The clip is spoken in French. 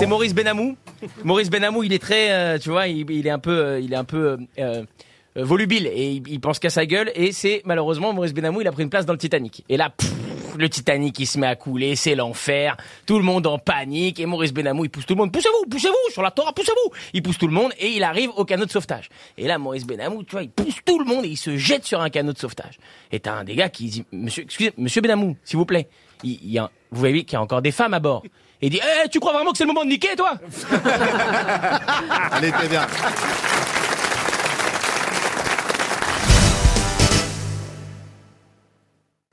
c'est Maurice Benamou. Maurice Benamou, il est très, euh, tu vois, il, est un peu, euh, euh, volubile et il, pense qu'à sa gueule. Et c'est malheureusement Maurice Benamou, il a pris une place dans le Titanic. Et là, le Titanic, il se met à couler, c'est l'enfer. Tout le monde en panique et Maurice Benamou, il pousse tout le monde. Poussez-vous, poussez-vous sur la Torah, poussez-vous. Il pousse tout le monde et il arrive au canot de sauvetage. Et là, Maurice Benamou, tu vois, il pousse tout le monde et il se jette sur un canot de sauvetage. Et t'as un des gars qui dit, excusez, Monsieur Benamou, s'il vous plaît, il, y a, vous voyez qu'il y a encore des femmes à bord. Et il dit, Eh, tu crois vraiment que c'est le moment de niquer, toi? Elle était bien.